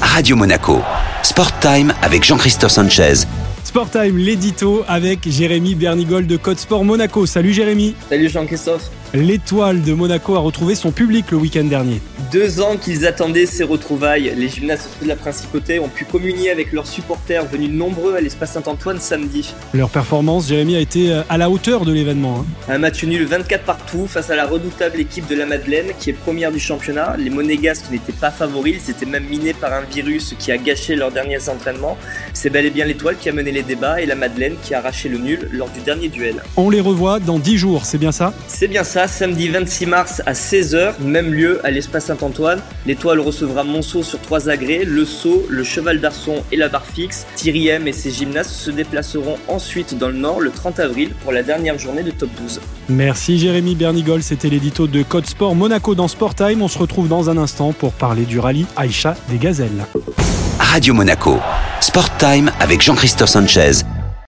Radio Monaco. Sport Time avec Jean-Christophe Sanchez. Sport Time, l'édito avec Jérémy Bernigol de Code Sport Monaco. Salut Jérémy. Salut Jean-Christophe. L'étoile de Monaco a retrouvé son public le week-end dernier. Deux ans qu'ils attendaient ces retrouvailles, les gymnastes de la Principauté ont pu communier avec leurs supporters venus nombreux à l'espace Saint-Antoine samedi. Leur performance, Jérémy, a été euh, à la hauteur de l'événement. hein. Un match nul 24 partout face à la redoutable équipe de la Madeleine qui est première du championnat. Les Monégasques n'étaient pas favoris, ils étaient même minés par un virus qui a gâché leurs derniers entraînements. C'est bel et bien l'étoile qui a mené les débats et la Madeleine qui a arraché le nul lors du dernier duel. On les revoit dans 10 jours, c'est bien ça? C'est bien ça, samedi 26 mars à 16h, même lieu à l'espace Saint-Antoine. L'étoile recevra Monceau sur trois agrès, le saut, le cheval d'arçon et la barre fixe. Thierry M et ses gymnastes se déplaceront ensuite dans le nord le 30 avril pour la dernière journée de top 12. Merci Jérémy Bernigol, c'était l'édito de Code Sport Monaco dans Sport Time. On se retrouve dans un instant pour parler du rallye Aïcha des Gazelles. Radio Monaco. Sport Time avec Jean-Christophe Sanchez